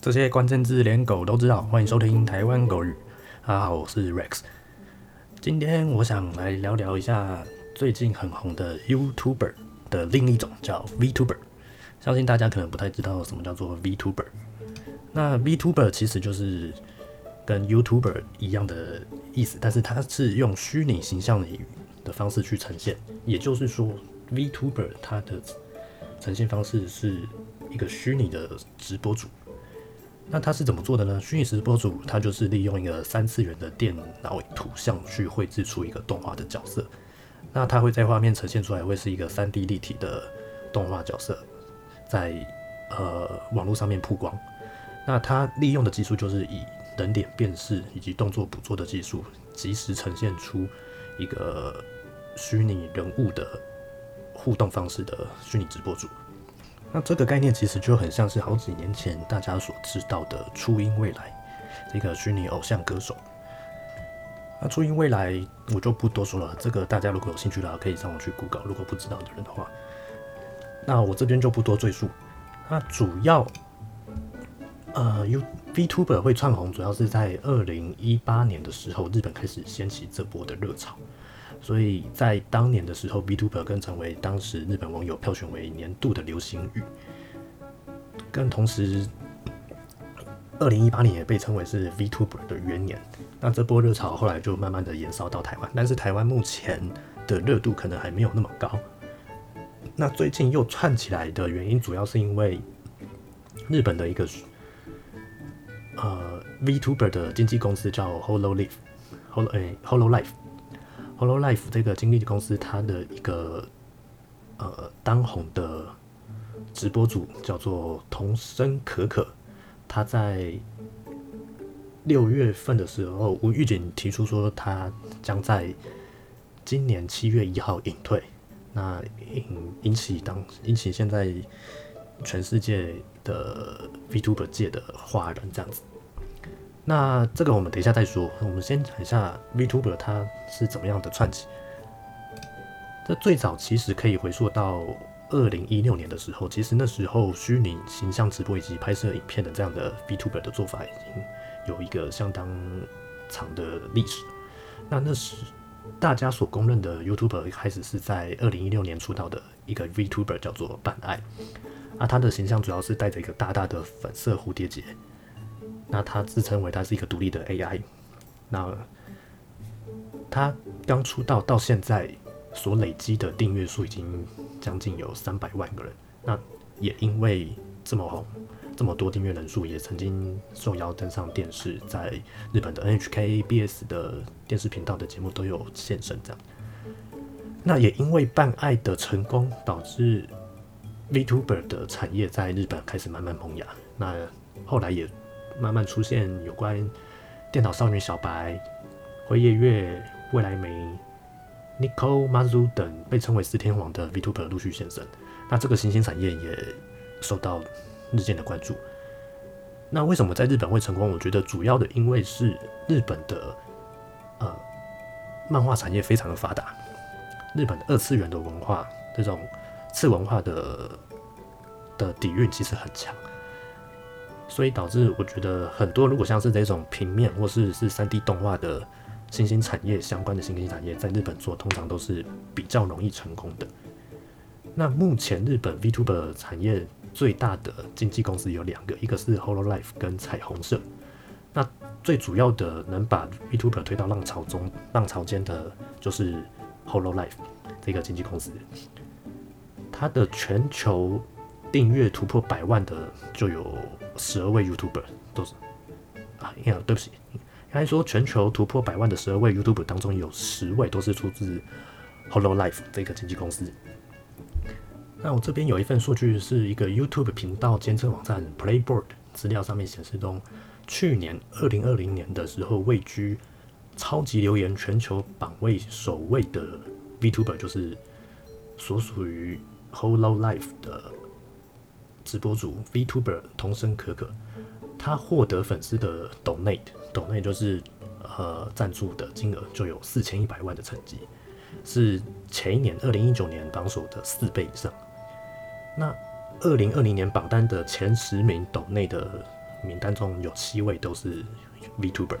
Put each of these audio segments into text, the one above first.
这些关键字连狗都知道，欢迎收听台湾狗语。大家好，我是 Rex。今天我想来聊聊一下最近很红的 YouTuber 的另一种叫 VTuber。相信大家可能不太知道什么叫做 VTuber。那 VTuber 其实就是跟 YouTuber 一样的意思，但是它是用虚拟形象的的方式去呈现。也就是说，VTuber 它的呈现方式是一个虚拟的直播主。那他是怎么做的呢？虚拟直播主他就是利用一个三次元的电脑图像去绘制出一个动画的角色。那他会在画面呈现出来，会是一个三 D 立体的动画角色，在呃网络上面曝光。那他利用的技术就是以人脸辨识以及动作捕捉的技术，及时呈现出一个虚拟人物的互动方式的虚拟直播主。那这个概念其实就很像是好几年前大家所知道的初音未来这个虚拟偶像歌手。那初音未来我就不多说了，这个大家如果有兴趣的话可以上网去 Google，如果不知道的人的话，那我这边就不多赘述。那主要呃 U VTuber 会窜红，主要是在二零一八年的时候，日本开始掀起这波的热潮。所以在当年的时候，VTuber 更成为当时日本网友票选为年度的流行语。更同时，二零一八年也被称为是 VTuber 的元年。那这波热潮后来就慢慢的延烧到台湾，但是台湾目前的热度可能还没有那么高。那最近又串起来的原因，主要是因为日本的一个呃 VTuber 的经纪公司叫 Hololive，Hol 诶 Hololive。Holo Life 这个经纪公司，它的一个呃当红的直播主叫做童声可可，他在六月份的时候，吴玉锦提出说，他将在今年七月一号隐退，那引引起当引起现在全世界的 VTuber 界的哗然，这样子。那这个我们等一下再说。我们先讲一下 VTuber 它是怎么样的串起。这最早其实可以回溯到二零一六年的时候，其实那时候虚拟形象直播以及拍摄影片的这样的 VTuber 的做法已经有一个相当长的历史。那那时大家所公认的 YouTuber 开始是在二零一六年出道的一个 VTuber 叫做半爱，啊他的形象主要是带着一个大大的粉色蝴蝶结。那他自称为他是一个独立的 AI，那他刚出道到现在所累积的订阅数已经将近有三百万个人。那也因为这么红，这么多订阅人数，也曾经受邀登上电视，在日本的 NHK、BS 的电视频道的节目都有现身。这样，那也因为办爱的成功，导致 VTuber 的产业在日本开始慢慢萌芽。那后来也。慢慢出现有关电脑少女小白、灰夜月、未来梅、Nico Mazu 等被称为四天王的 VTuber 陆续现身，那这个新兴产业也受到日渐的关注。那为什么在日本会成功？我觉得主要的因为是日本的呃漫画产业非常的发达，日本的二次元的文化这种次文化的的底蕴其实很强。所以导致我觉得很多，如果像是这种平面或是是三 D 动画的新兴产业相关的新兴产业，在日本做通常都是比较容易成功的。那目前日本 VTuber 产业最大的经纪公司有两个，一个是 Hololive 跟彩虹社。那最主要的能把 VTuber 推到浪潮中、浪潮间的，就是 Hololive 这个经纪公司。它的全球订阅突破百万的就有。十二位 YouTuber 都是啊，应该对不起，应该说全球突破百万的十二位 YouTuber 当中有十位都是出自 Hollow Life 这个经纪公司。那我这边有一份数据，是一个 YouTube 频道监测网站 Playboard 资料上面显示，中去年二零二零年的时候位居超级留言全球榜位首位的 VTuber，就是所属于 Hollow Life 的。直播主 VTuber 童声可可，他获得粉丝的 Donate，Donate 就是呃赞助的金额就有四千一百万的成绩，是前一年二零一九年榜首的四倍以上。那二零二零年榜单的前十名 Donate 的名单中有七位都是 VTuber。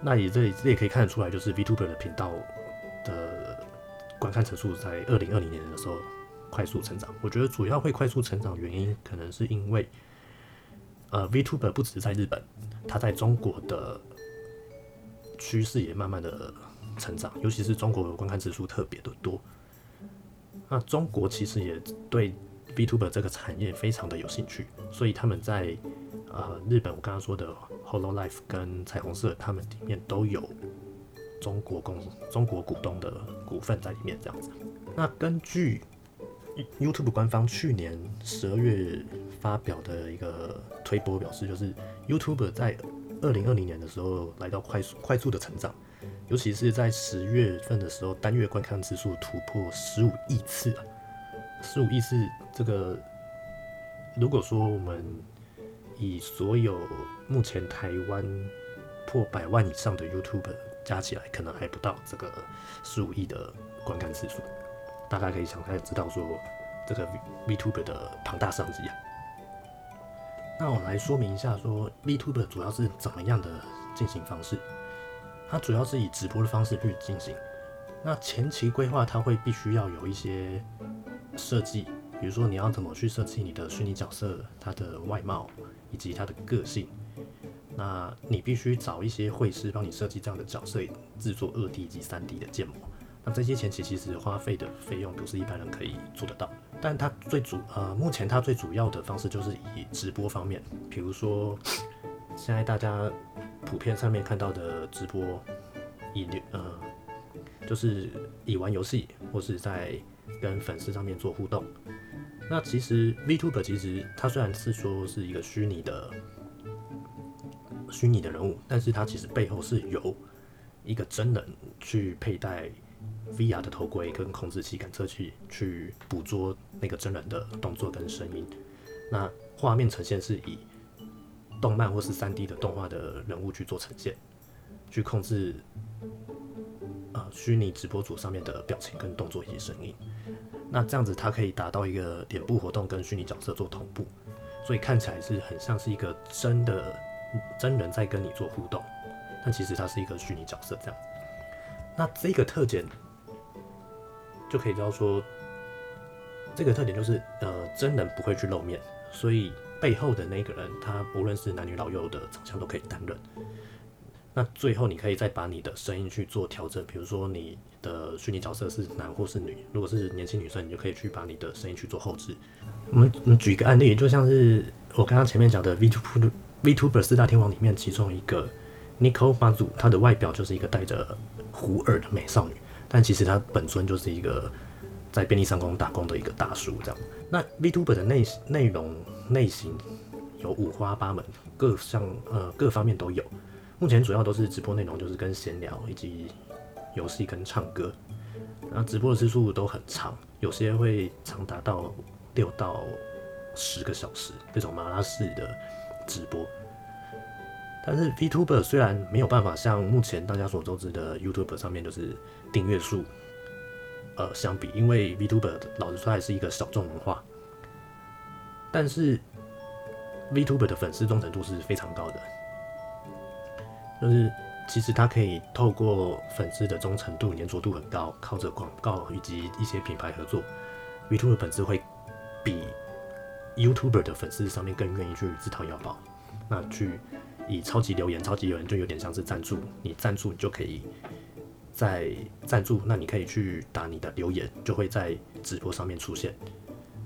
那也这这也可以看得出来，就是 VTuber 的频道的观看层数在二零二零年的时候快速成长。我觉得主要会快速成长原因，可能是因为呃 VTuber 不只是在日本，它在中国的趋势也慢慢的成长，尤其是中国的观看次数特别的多。那中国其实也对 VTuber 这个产业非常的有兴趣，所以他们在呃日本我刚刚说的 Hollow Life 跟彩虹社，他们里面都有中国公中国股东的股份在里面这样子。那根据 YouTube 官方去年十二月发表的一个推播表示，就是 YouTube 在二零二零年的时候来到快速快速的成长。尤其是在十月份的时候，单月观看次数突破十五亿次啊！十五亿次，这个如果说我们以所有目前台湾破百万以上的 YouTube 加起来，可能还不到这个十五亿的观看次数。大家可以想，看知道说这个 VTuber 的庞大商机啊。那我来说明一下，说 VTuber 主要是怎么样的进行方式。它主要是以直播的方式去进行。那前期规划，它会必须要有一些设计，比如说你要怎么去设计你的虚拟角色，它的外貌以及它的个性。那你必须找一些绘师帮你设计这样的角色，制作二 D 及三 D 的建模。那这些前期其实花费的费用不是一般人可以做得到。但它最主呃，目前它最主要的方式就是以直播方面，比如说现在大家。普遍上面看到的直播，以呃，就是以玩游戏或是在跟粉丝上面做互动。那其实 VTube 其实它虽然是说是一个虚拟的虚拟的人物，但是它其实背后是由一个真人去佩戴 VR 的头盔跟控制器感测器去捕捉那个真人的动作跟声音。那画面呈现是以。动漫或是三 D 的动画的人物去做呈现，去控制呃虚拟直播组上面的表情跟动作以及声音。那这样子它可以达到一个脸部活动跟虚拟角色做同步，所以看起来是很像是一个真的真人在跟你做互动，但其实它是一个虚拟角色这样。那这个特点就可以知道说，这个特点就是呃真人不会去露面，所以。背后的那个人，他无论是男女老幼的长相都可以担任。那最后你可以再把你的声音去做调整，比如说你的虚拟角色是男或是女，如果是年轻女生，你就可以去把你的声音去做后置。我们我们举一个案例，就像是我刚刚前面讲的 VTuber VTuber 四大天王里面其中一个 Nicole Mazu，她的外表就是一个戴着胡耳的美少女，但其实他本尊就是一个在便利商店打工的一个大叔这样。那 VTuber 的内内容。类型有五花八门，各项呃各方面都有。目前主要都是直播内容，就是跟闲聊以及游戏跟唱歌。然后直播的次数都很长，有些会长达到六到十个小时，这种马拉式的直播。但是 VTuber 虽然没有办法像目前大家所周知的 YouTube 上面就是订阅数呃相比，因为 VTuber 老实说还是一个小众文化。但是 VTuber 的粉丝忠诚度是非常高的，就是其实它可以透过粉丝的忠诚度、粘着度很高，靠着广告以及一些品牌合作，VTuber 粉丝会比 YouTuber 的粉丝上面更愿意去自掏腰包。那去以超级留言，超级留言就有点像是赞助，你赞助你就可以在赞助，那你可以去打你的留言，就会在直播上面出现。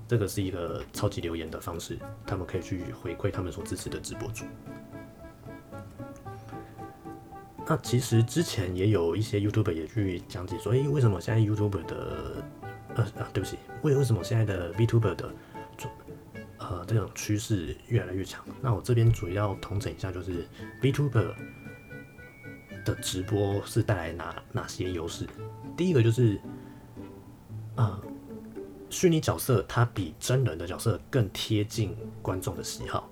这个是一个超级留言的方式，他们可以去回馈他们所支持的直播主。那其实之前也有一些 YouTube 也去讲解说，诶，为什么现在 YouTube 的，呃啊，对不起，为为什么现在的 VTuber 的，呃，这种趋势越来越强？那我这边主要统整一下，就是 VTuber 的直播是带来哪哪些优势？第一个就是，啊。虚拟角色它比真人的角色更贴近观众的喜好，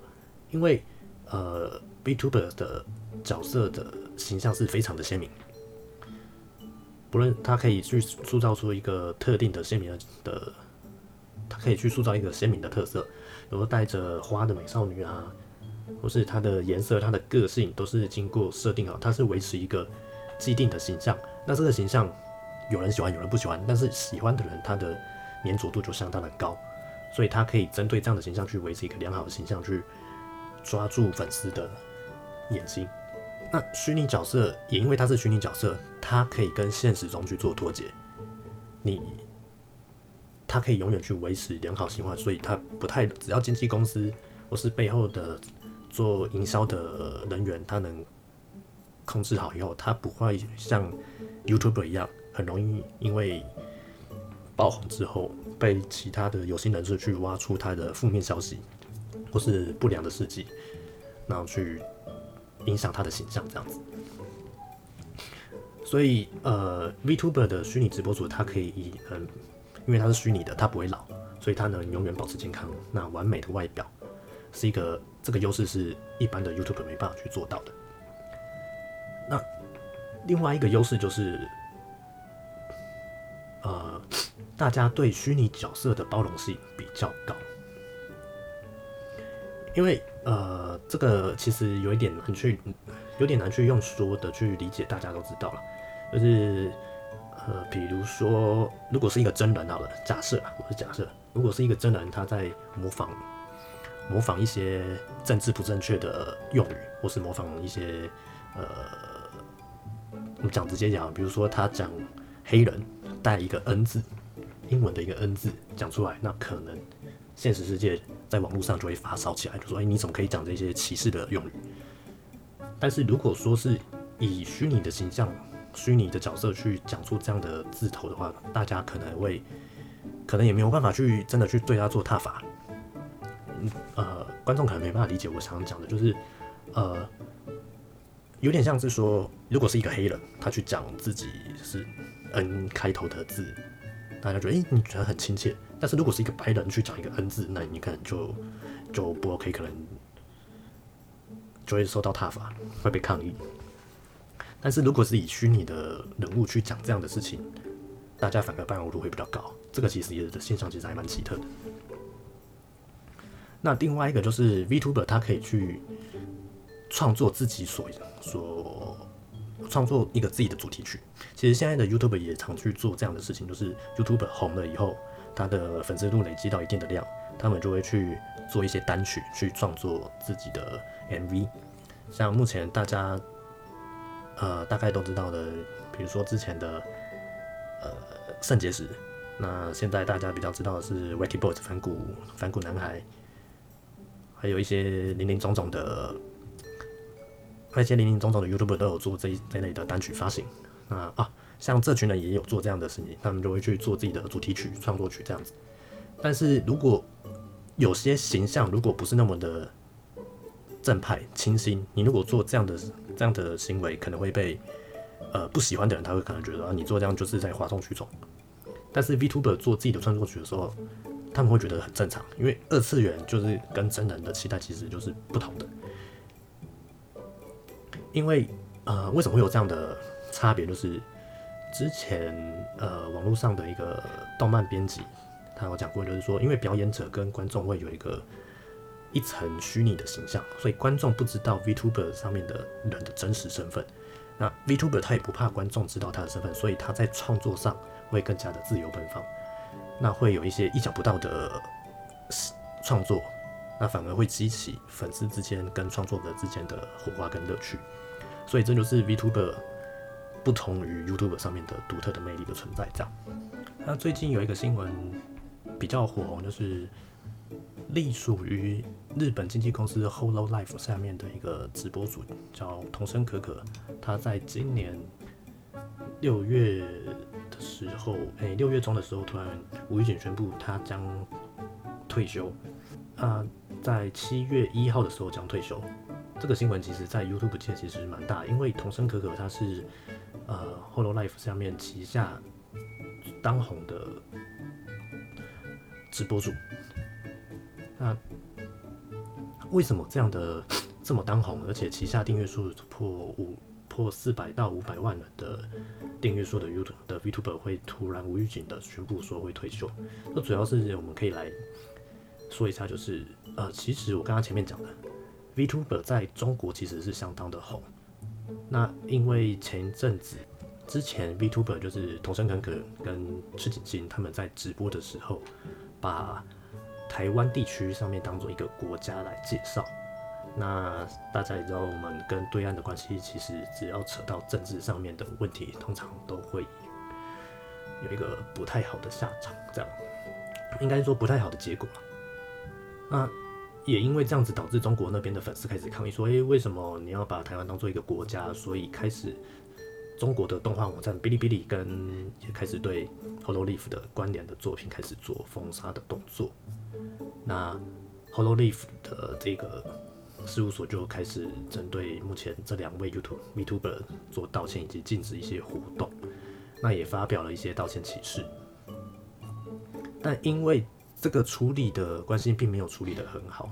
因为呃，VTuber 的角色的形象是非常的鲜明，不论它可以去塑造出一个特定的鲜明的，它可以去塑造一个鲜明的特色，比如带着花的美少女啊，或是她的颜色、她的个性都是经过设定好，她是维持一个既定的形象。那这个形象有人喜欢，有人不喜欢，但是喜欢的人他的粘着度就相当的高，所以他可以针对这样的形象去维持一个良好的形象，去抓住粉丝的眼睛。那虚拟角色也因为它是虚拟角色，它可以跟现实中去做脱节。你，它可以永远去维持良好形象，所以它不太只要经纪公司或是背后的做营销的人员，他能控制好以后，它不会像 YouTuber 一样，很容易因为爆红之后被其他的有心人士去挖出他的负面消息或是不良的事迹，然后去。影响他的形象这样子，所以呃，Vtuber 的虚拟直播主，他可以以嗯，因为它是虚拟的，它不会老，所以它能永远保持健康。那完美的外表是一个这个优势，是一般的 YouTube 没办法去做到的。那另外一个优势就是，呃，大家对虚拟角色的包容性比较高。因为呃，这个其实有一点难去，有点难去用说的去理解，大家都知道了，就是呃，比如说，如果是一个真人好了，假设啊，我是假设，如果是一个真人，他在模仿模仿一些政治不正确的用语，或是模仿一些呃，我们讲直接讲，比如说他讲黑人带一个 N 字，英文的一个 N 字讲出来，那可能。现实世界在网络上就会发烧起来，就说：“哎，你怎么可以讲这些歧视的用语？”但是如果说是以虚拟的形象、虚拟的角色去讲出这样的字头的话，大家可能会，可能也没有办法去真的去对他做踏法。嗯，呃，观众可能没办法理解我想讲的，就是呃，有点像是说，如果是一个黑人，他去讲自己是 N 开头的字，大家觉得，哎，你觉得很亲切。但是如果是一个白人去讲一个 N 字，那你可能就就不 OK，可能就会受到挞伐，会被抗议。但是如果是以虚拟的人物去讲这样的事情，大家反而包容度会比较高。这个其实也是现象，其实还蛮奇特的。那另外一个就是 Vtuber，他可以去创作自己所所创作一个自己的主题曲。其实现在的 YouTuber 也常去做这样的事情，就是 YouTuber 红了以后。他的粉丝度累积到一定的量，他们就会去做一些单曲，去创作自己的 MV。像目前大家呃大概都知道的，比如说之前的呃肾结石，那现在大家比较知道的是 Wacky Boys 反骨反骨男孩，还有一些林林总总的那些林林总总的 YouTuber 都有做这一这类的单曲发行。那啊。像这群人也有做这样的事情，他们就会去做自己的主题曲、创作曲这样子。但是如果有些形象如果不是那么的正派、清新，你如果做这样的这样的行为，可能会被呃不喜欢的人，他会可能觉得啊，你做这样就是在哗众取宠。但是 Vtuber 做自己的创作曲的时候，他们会觉得很正常，因为二次元就是跟真人的期待其实就是不同的。因为呃，为什么会有这样的差别？就是之前呃，网络上的一个动漫编辑，他有讲过，就是说，因为表演者跟观众会有一个一层虚拟的形象，所以观众不知道 Vtuber 上面的人的真实身份。那 Vtuber 他也不怕观众知道他的身份，所以他在创作上会更加的自由奔放。那会有一些意想不到的创作，那反而会激起粉丝之间跟创作者之间的火花跟乐趣。所以这就是 Vtuber。不同于 YouTube 上面的独特的魅力的存在，这样。那最近有一个新闻比较火红，就是隶属于日本经纪公司 Holo Life 下面的一个直播主，叫童声可可。他在今年六月的时候，哎，六月中的时候，突然无预警宣布他将退休。啊，在七月一号的时候将退休。这个新闻其实，在 YouTube 界其实蛮大，因为童声可可他是。呃，Holo Life 下面旗下当红的直播主，那为什么这样的 这么当红，而且旗下订阅数破五破四百到五百万人的订阅数的 YouTube 的 Vtuber 会突然无预警的宣布说会退休？那主要是我们可以来说一下，就是呃，其实我刚刚前面讲的，VTuber 在中国其实是相当的红。那因为前一阵子之前 VTuber 就是桐生可可跟赤井星他们在直播的时候，把台湾地区上面当做一个国家来介绍。那大家也知道，我们跟对岸的关系，其实只要扯到政治上面的问题，通常都会有一个不太好的下场。这样应该说不太好的结果。那也因为这样子，导致中国那边的粉丝开始抗议，说：“诶，为什么你要把台湾当做一个国家？”所以开始中国的动画网站哔哩哔哩跟也开始对 Hololive 的关联的作品开始做封杀的动作。那 Hololive 的这个。事务所就开始针对目前这两位 YouTube VTuber 做道歉以及禁止一些活动，那也发表了一些道歉启事。但因为这个处理的关系并没有处理的很好，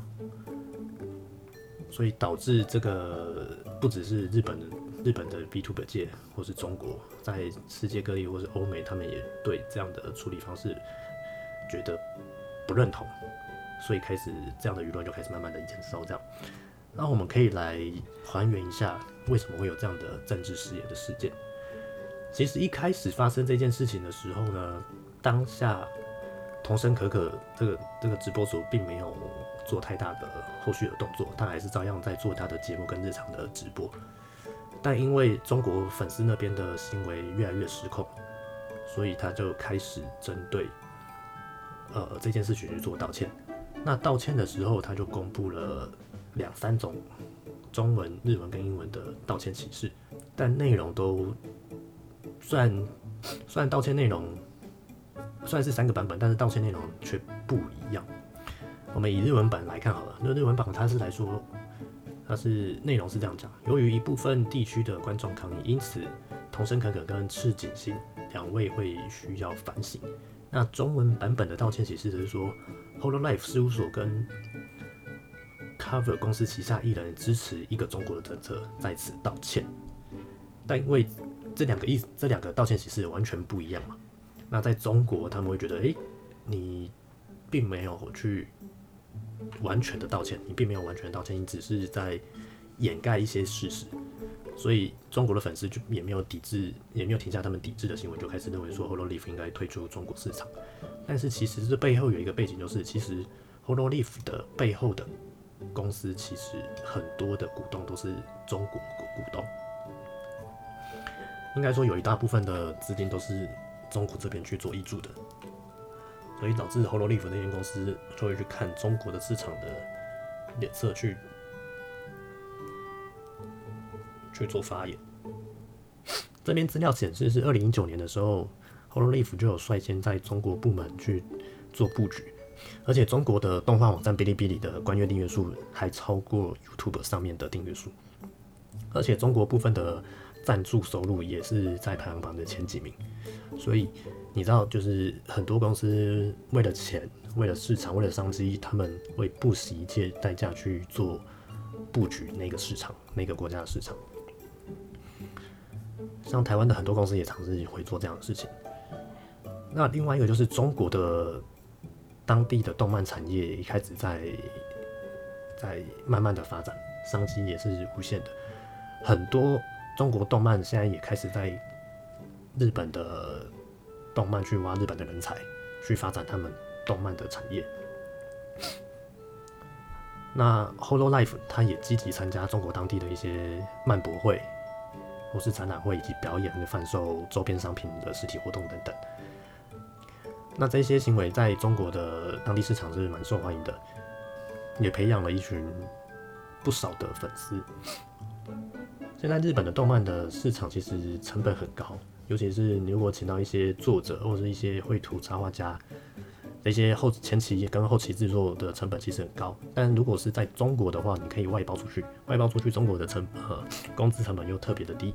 所以导致这个不只是日本日本的 VTuber 界，或是中国，在世界各地或是欧美，他们也对这样的处理方式觉得不认同。所以开始这样的舆论就开始慢慢的减少，这样，那我们可以来还原一下为什么会有这样的政治视野的事件。其实一开始发生这件事情的时候呢，当下童声可可这个这个直播主并没有做太大的后续的动作，他还是照样在做他的节目跟日常的直播。但因为中国粉丝那边的行为越来越失控，所以他就开始针对呃这件事情去做道歉。那道歉的时候，他就公布了两三种中文、日文跟英文的道歉启事，但内容都虽然虽然道歉内容虽然是三个版本，但是道歉内容却不一样。我们以日文版来看好了，那日文版它是来说，它是内容是这样讲：由于一部分地区的观众抗议，因此童声可可跟赤井星两位会需要反省。那中文版本的道歉启事是说。Hololive 事务所跟 Cover 公司旗下艺人支持一个中国的政策，在此道歉。但因为这两个意这两个道歉启事完全不一样嘛，那在中国他们会觉得，哎，你并没有去完全的道歉，你并没有完全道歉，你只是在掩盖一些事实。所以中国的粉丝就也没有抵制，也没有停下他们抵制的行为，就开始认为说 Hololive 应该退出中国市场。但是其实这背后有一个背景，就是其实 Hololive 的背后的公司，其实很多的股东都是中国股东。应该说有一大部分的资金都是中国这边去做挹注的，所以导致 Hololive 那间公司就会去看中国的市场的脸色去。去做发言。这边资料显示是二零一九年的时候，Hololive 就有率先在中国部门去做布局，而且中国的动画网站哔哩哔哩的关月订阅数还超过 YouTube 上面的订阅数，而且中国部分的赞助收入也是在排行榜的前几名。所以你知道，就是很多公司为了钱、为了市场、为了商机，他们会不惜一切代价去做布局那个市场、那个国家的市场。像台湾的很多公司也尝试会做这样的事情。那另外一个就是中国的当地的动漫产业一开始在在慢慢的发展，商机也是无限的。很多中国动漫现在也开始在日本的动漫去挖日本的人才，去发展他们动漫的产业。那 Holo Life 它也积极参加中国当地的一些漫博会。或是展览会以及表演、贩售周边商品的实体活动等等。那这些行为在中国的当地市场是蛮受欢迎的，也培养了一群不少的粉丝。现在日本的动漫的市场其实成本很高，尤其是你如果请到一些作者或者是一些绘图插画家。这些后前期跟后期制作的成本其实很高，但如果是在中国的话，你可以外包出去，外包出去，中国的成本呃工资成本又特别的低，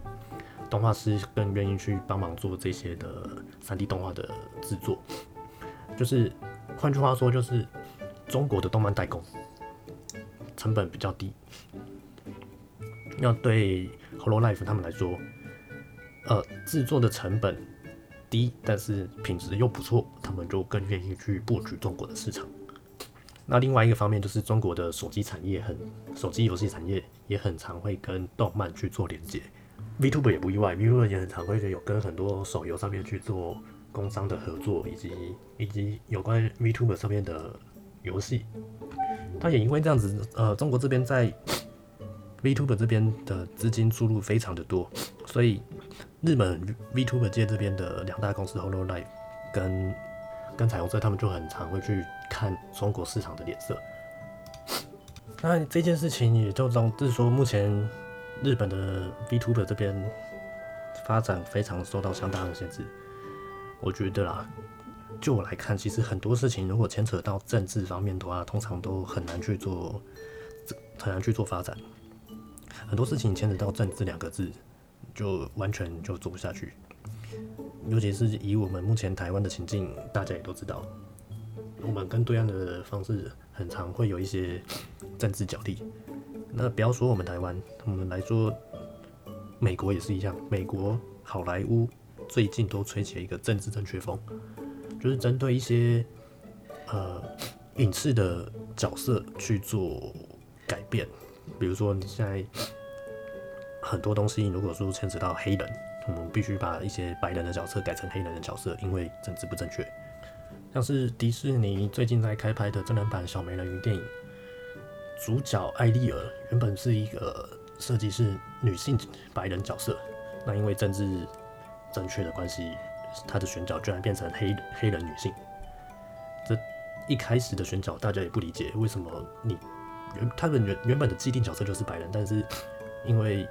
动画师更愿意去帮忙做这些的三 D 动画的制作。就是换句话说，就是中国的动漫代工成本比较低，要对 Holo Life 他们来说，呃，制作的成本。低，但是品质又不错，他们就更愿意去布局中国的市场。那另外一个方面就是中国的手机产业很，手机游戏产业也很常会跟动漫去做连接，Vtuber 也不意外，Vtuber 也很常会有跟很多手游上面去做工商的合作，以及以及有关 Vtuber 上面的游戏。但也因为这样子，呃，中国这边在 Vtuber 这边的资金注入非常的多，所以日本 Vtuber 界这边的两大公司 Hololive 跟跟彩虹社他们就很常会去看中国市场的脸色。那这件事情也就导致说，目前日本的 Vtuber 这边发展非常受到相当的限制。我觉得啦，就我来看，其实很多事情如果牵扯到政治方面的话，通常都很难去做，很难去做发展。很多事情牵扯到政治两个字，就完全就做不下去。尤其是以我们目前台湾的情境，大家也都知道，我们跟对岸的方式很常会有一些政治角力。那不要说我们台湾，我们来说美国也是一样。美国好莱坞最近都吹起了一个政治正确风，就是针对一些呃影视的角色去做改变。比如说你现在很多东西，如果说牵扯到黑人。我们必须把一些白人的角色改成黑人的角色，因为政治不正确。像是迪士尼最近在开拍的真人版《小美人鱼》电影，主角艾丽尔原本是一个设计是女性白人角色，那因为政治正确的关系，她的选角居然变成黑黑人女性。这一开始的选角大家也不理解，为什么你原他们原原本的既定角色就是白人，但是因为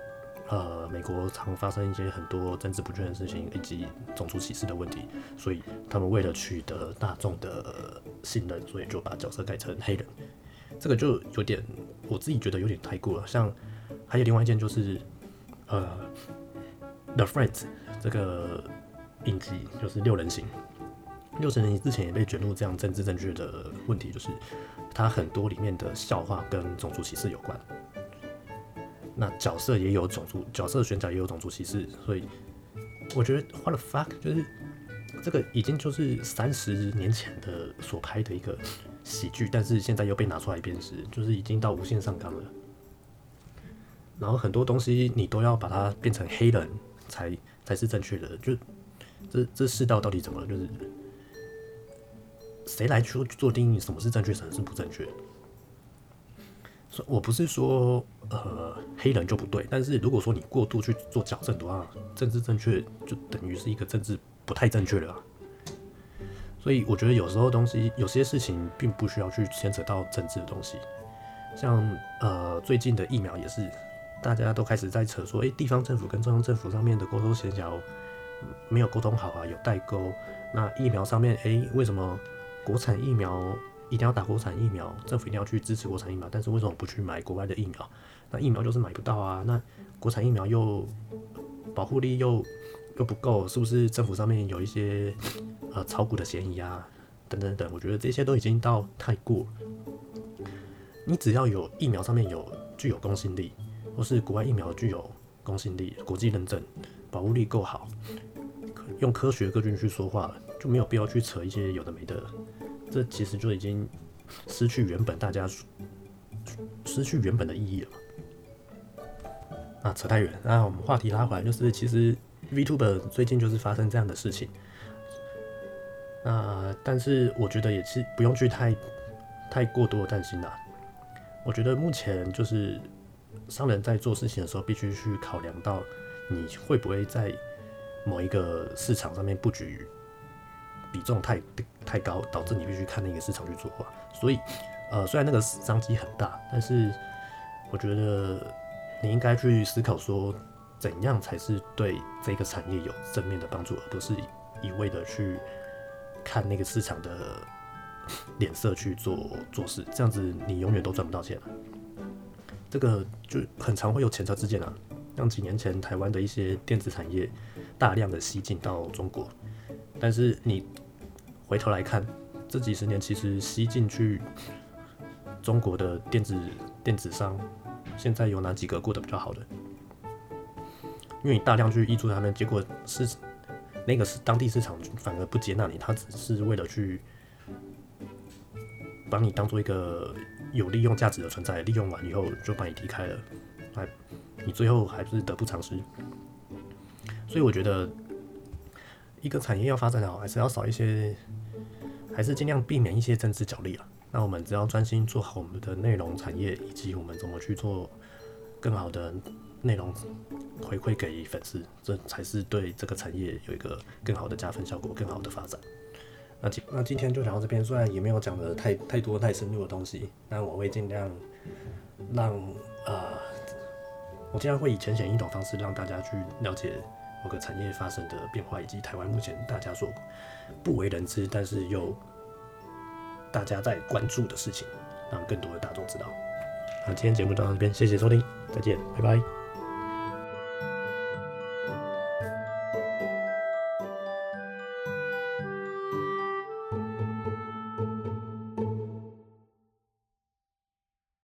呃，美国常发生一些很多政治不确的事情，以及种族歧视的问题，所以他们为了取得大众的信任，所以就把角色改成黑人。这个就有点，我自己觉得有点太过了。像还有另外一件就是，呃，《The Friends》这个影集就是六人行，六人行之前也被卷入这样政治正确的问题，就是它很多里面的笑话跟种族歧视有关。那角色也有种族，角色选角也有种族歧视，所以我觉得 What the fuck，就是这个已经就是三十年前的所拍的一个喜剧，但是现在又被拿出来鞭尸，就是已经到无限上纲了。然后很多东西你都要把它变成黑人才才是正确的，就这这世道到底怎么了？就是谁来说做定义什么是正确，什么是不正确？所以我不是说呃黑人就不对，但是如果说你过度去做矫正的话，政治正确就等于是一个政治不太正确了。所以我觉得有时候东西有些事情并不需要去牵扯到政治的东西，像呃最近的疫苗也是，大家都开始在扯说，诶，地方政府跟中央政府上面的沟通协调没有沟通好啊，有代沟。那疫苗上面，诶，为什么国产疫苗？一定要打国产疫苗，政府一定要去支持国产疫苗，但是为什么不去买国外的疫苗？那疫苗就是买不到啊。那国产疫苗又保护力又又不够，是不是政府上面有一些呃炒股的嫌疑啊？等等等，我觉得这些都已经到太过。你只要有疫苗上面有具有公信力，或是国外疫苗具有公信力、国际认证、保护力够好，用科学根据去说话，就没有必要去扯一些有的没的。这其实就已经失去原本大家失去原本的意义了。啊，扯太远。那我们话题拉回来，就是其实 Vtuber 最近就是发生这样的事情。那但是我觉得也是不用去太太过多的担心啦。我觉得目前就是商人在做事情的时候，必须去考量到你会不会在某一个市场上面布局。比重太太高，导致你必须看那个市场去做话。所以，呃，虽然那个商机很大，但是我觉得你应该去思考说，怎样才是对这个产业有正面的帮助，而不是一味的去看那个市场的脸色去做做事。这样子你永远都赚不到钱。这个就很常会有前车之鉴啊，像几年前台湾的一些电子产业大量的吸进到中国，但是你。回头来看，这几十年其实吸进去中国的电子电子商，现在有哪几个过得比较好的？因为你大量去挹注他们，结果是那个是当地市场反而不接纳你，他只是为了去把你当做一个有利用价值的存在，利用完以后就把你踢开了，还你最后还是得不偿失。所以我觉得，一个产业要发展好，还是要少一些，还是尽量避免一些政治角力啊。那我们只要专心做好我们的内容产业，以及我们怎么去做更好的内容回馈给粉丝，这才是对这个产业有一个更好的加分效果，更好的发展。那今那今天就讲到这边，虽然也没有讲的太太多太深入的东西，但我会尽量让呃，我尽量会以浅显易懂方式让大家去了解某个产业发生的变化，以及台湾目前大家所不为人知，但是又大家在关注的事情，让更多的大众知道。那今天节目就到这边，谢谢收听，再见，拜拜。